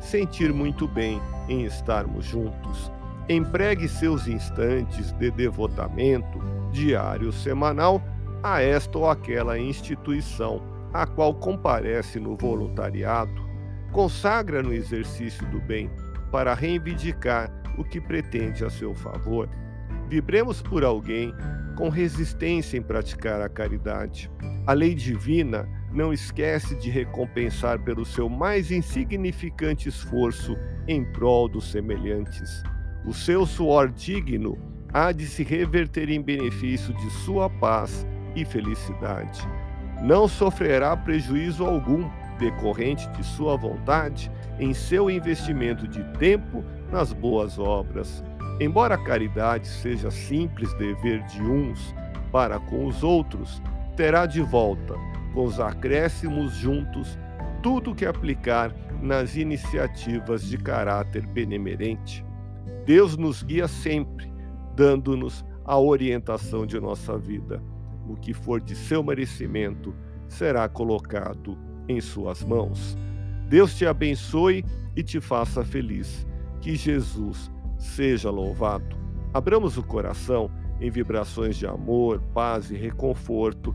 sentir muito bem em estarmos juntos. Empregue seus instantes de devotamento diário semanal a esta ou aquela instituição a qual comparece no voluntariado, consagra no exercício do bem para reivindicar o que pretende a seu favor. Vibremos por alguém com resistência em praticar a caridade. A lei divina não esquece de recompensar pelo seu mais insignificante esforço em prol dos semelhantes. O seu suor digno há de se reverter em benefício de sua paz e felicidade. Não sofrerá prejuízo algum decorrente de sua vontade em seu investimento de tempo nas boas obras. Embora a caridade seja simples dever de uns para com os outros, terá de volta, com os acréscimos juntos, tudo que aplicar nas iniciativas de caráter benemerente. Deus nos guia sempre, dando-nos a orientação de nossa vida. O que for de seu merecimento será colocado em suas mãos. Deus te abençoe e te faça feliz. Que Jesus seja louvado. Abramos o coração em vibrações de amor, paz e reconforto